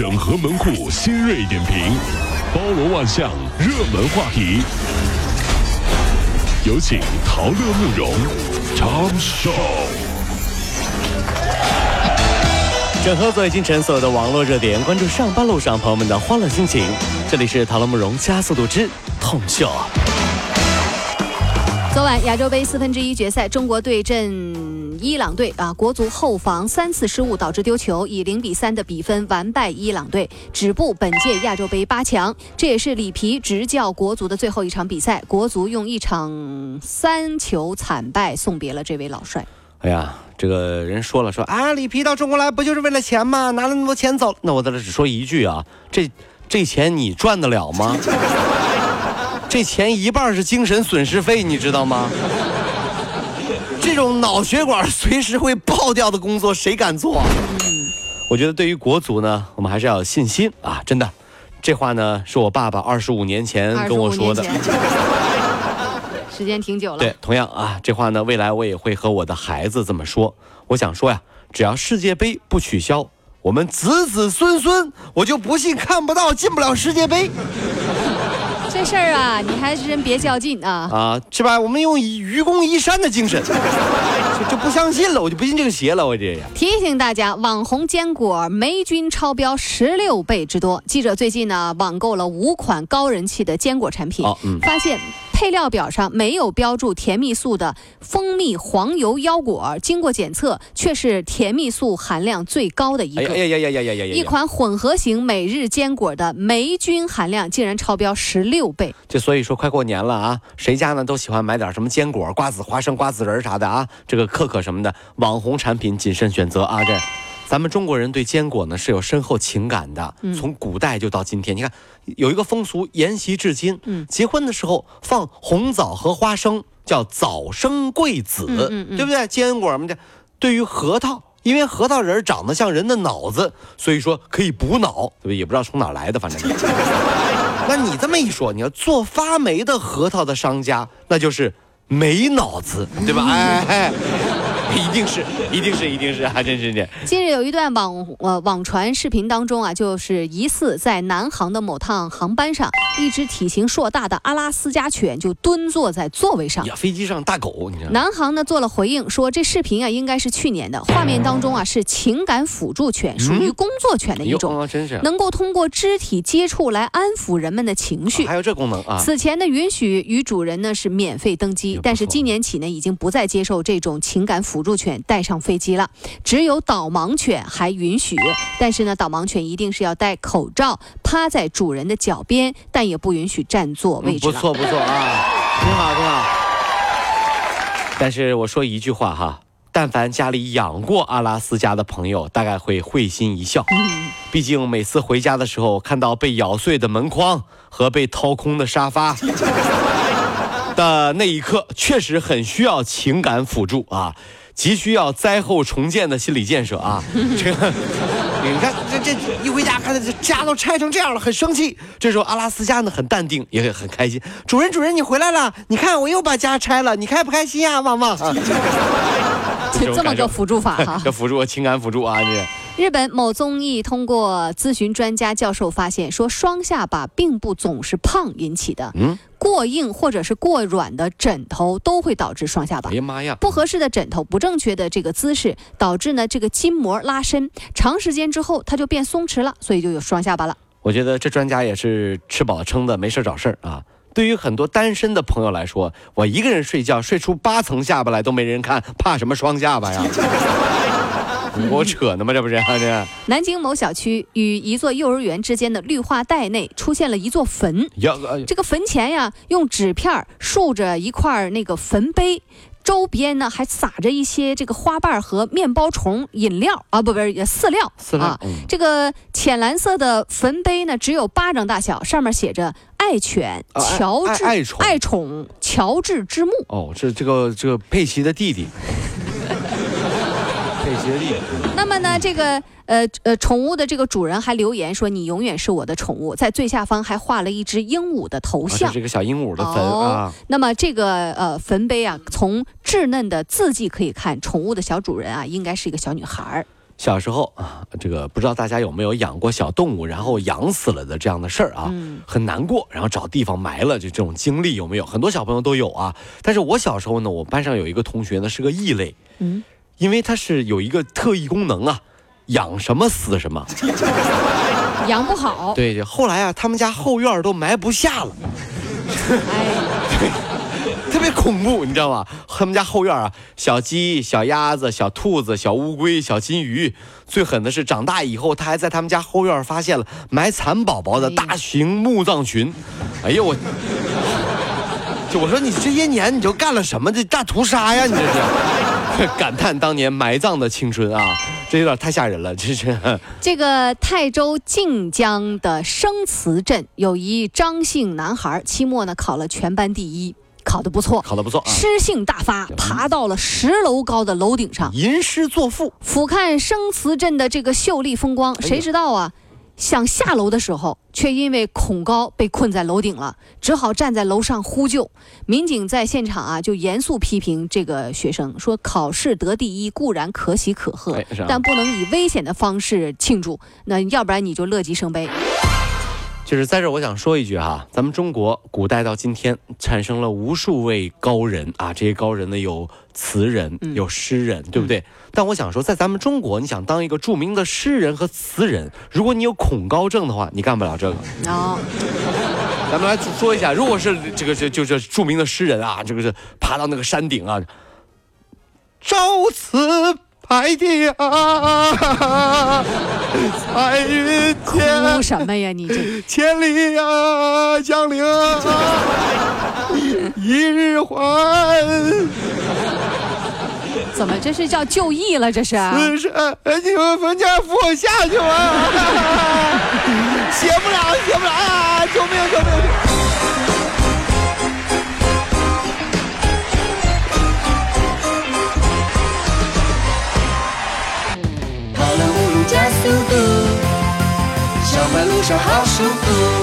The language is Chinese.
整合门户新锐点评，包罗万象，热门话题。有请陶乐慕容长寿。整合最今晨所有的网络热点，关注上班路上朋友们的欢乐心情。这里是陶乐慕容加速度之痛秀。昨晚亚洲杯四分之一决赛，中国对阵伊朗队啊，国足后防三次失误导致丢球，以零比三的比分完败伊朗队，止步本届亚洲杯八强。这也是里皮执教国足的最后一场比赛，国足用一场三球惨败送别了这位老帅。哎呀，这个人说了说啊，里皮到中国来不就是为了钱吗？拿了那么多钱走，那我在这只说一句啊，这这钱你赚得了吗？这钱一半是精神损失费，你知道吗？这种脑血管随时会爆掉的工作，谁敢做？嗯我觉得对于国足呢，我们还是要有信心啊！真的，这话呢是我爸爸二十五年前跟我说的，时间挺久了。对，同样啊，这话呢，未来我也会和我的孩子这么说。我想说呀，只要世界杯不取消，我们子子孙孙，我就不信看不到进不了世界杯。这事儿啊，你还是真别较劲啊！啊，是吧？我们用愚公移山的精神，就 就不相信了，我就不信这个邪了，我这也。提醒大家，网红坚果霉菌超标十六倍之多。记者最近呢，网购了五款高人气的坚果产品，发现。配料表上没有标注甜蜜素的蜂蜜黄油腰果，经过检测却是甜蜜素含量最高的一个。哎呀呀呀呀呀呀！一款混合型每日坚果的霉菌含量竟然超标十六倍。就所以说，快过年了啊，谁家呢都喜欢买点什么坚果、瓜子、花生、瓜子仁啥的啊，这个可可什么的，网红产品谨慎选择啊，这。咱们中国人对坚果呢是有深厚情感的，从古代就到今天，你看有一个风俗沿袭至今，结婚的时候放红枣和花生，叫早生贵子，对不对？坚果嘛，这对于核桃，因为核桃仁长得像人的脑子，所以说可以补脑，对不对？也不知道从哪来的，反正。那你这么一说，你要做发霉的核桃的商家，那就是没脑子，对吧？哎。一定是，一定是，一定是，还真是的。近日有一段网呃网传视频当中啊，就是疑似在南航的某趟航班上，一只体型硕大的阿拉斯加犬就蹲坐在座位上。呀，飞机上大狗，你知道？南航呢做了回应，说这视频啊应该是去年的，画面当中啊是情感辅助犬，属于工作犬的一种，真是能够通过肢体接触来安抚人们的情绪。还有这功能啊？此前呢允许与主人呢是免费登机，但是今年起呢已经不再接受这种情感辅。辅助犬带上飞机了，只有导盲犬还允许，但是呢，导盲犬一定是要戴口罩，趴在主人的脚边，但也不允许占座位置。不错不错啊，挺好挺好。但是我说一句话哈，但凡家里养过阿拉斯加的朋友，大概会会心一笑。毕竟每次回家的时候，看到被咬碎的门框和被掏空的沙发。的那一刻，确实很需要情感辅助啊，急需要灾后重建的心理建设啊。这个，你看，这这一回家，看这家都拆成这样了，很生气。这时候阿拉斯加呢，很淡定，也很开心。主人，主人，你回来了，你看我又把家拆了，你开不开心呀，旺旺？就这么个辅助法哈，这辅助情感辅助啊，你。日本某综艺通过咨询专家教授发现，说双下巴并不总是胖引起的，嗯，过硬或者是过软的枕头都会导致双下巴。哎呀妈呀！不合适的枕头，不正确的这个姿势，导致呢这个筋膜拉伸，长时间之后它就变松弛了，所以就有双下巴了。我觉得这专家也是吃饱撑的，没事找事儿啊。对于很多单身的朋友来说，我一个人睡觉睡出八层下巴来都没人看，怕什么双下巴呀？你 给我扯呢吗？这不是这。南京某小区与一座幼儿园之间的绿化带内出现了一座坟。这个坟前呀，用纸片竖着一块那个坟碑，周边呢还撒着一些这个花瓣和面包虫饮料啊，不不是饲料。饲料。这个浅蓝色的坟碑呢，只有巴掌大小，上面写着“爱犬乔治爱宠乔治之墓”。哦，这这个这个佩奇的弟弟。那么呢，这个呃呃，宠物的这个主人还留言说：“你永远是我的宠物。”在最下方还画了一只鹦鹉的头像，这个小鹦鹉的坟啊。那么这个呃坟碑啊，从稚嫩的字迹可以看，宠物的小主人啊，应该是一个小女孩儿。小时候啊，这个不知道大家有没有养过小动物，然后养死了的这样的事儿啊，很难过，然后找地方埋了，就这种经历有没有？很多小朋友都有啊。但是我小时候呢，我班上有一个同学呢是个异类，嗯，因为它是有一个特异功能啊，养什么死什么，养不好。对，后来啊，他们家后院都埋不下了。哎。特别恐怖，你知道吗？他们家后院啊，小鸡、小鸭子、小兔子、小乌龟、小金鱼，最狠的是长大以后，他还在他们家后院发现了埋蚕宝宝的大型墓葬群。哎呦我，就我说你这些年你就干了什么？这大屠杀呀！你这是，感叹当年埋葬的青春啊！这有点太吓人了，这是。这个泰州靖江的生祠镇有一张姓男孩，期末呢考了全班第一。考得不错，考得不错，诗兴大发，爬到了十楼高的楼顶上，吟诗作赋，俯瞰生祠镇的这个秀丽风光。谁知道啊，想下楼的时候，却因为恐高被困在楼顶了，只好站在楼上呼救。民警在现场啊，就严肃批评这个学生，说考试得第一固然可喜可贺，但不能以危险的方式庆祝，那要不然你就乐极生悲。就是在这，我想说一句哈，咱们中国古代到今天产生了无数位高人啊，这些高人呢有词人，有诗人，对不对？但我想说，在咱们中国，你想当一个著名的诗人和词人，如果你有恐高症的话，你干不了这个。哦，咱们来说一下，如果是这个这就是著名的诗人啊，这个是爬到那个山顶啊，朝辞。海底啊，彩云天。哭什么呀？你这千里啊，江陵一日还。怎么这是叫就义了？这是。此生你们冯家扶我下去吧。写不了，写不了啊！救命，救命！感受好舒服。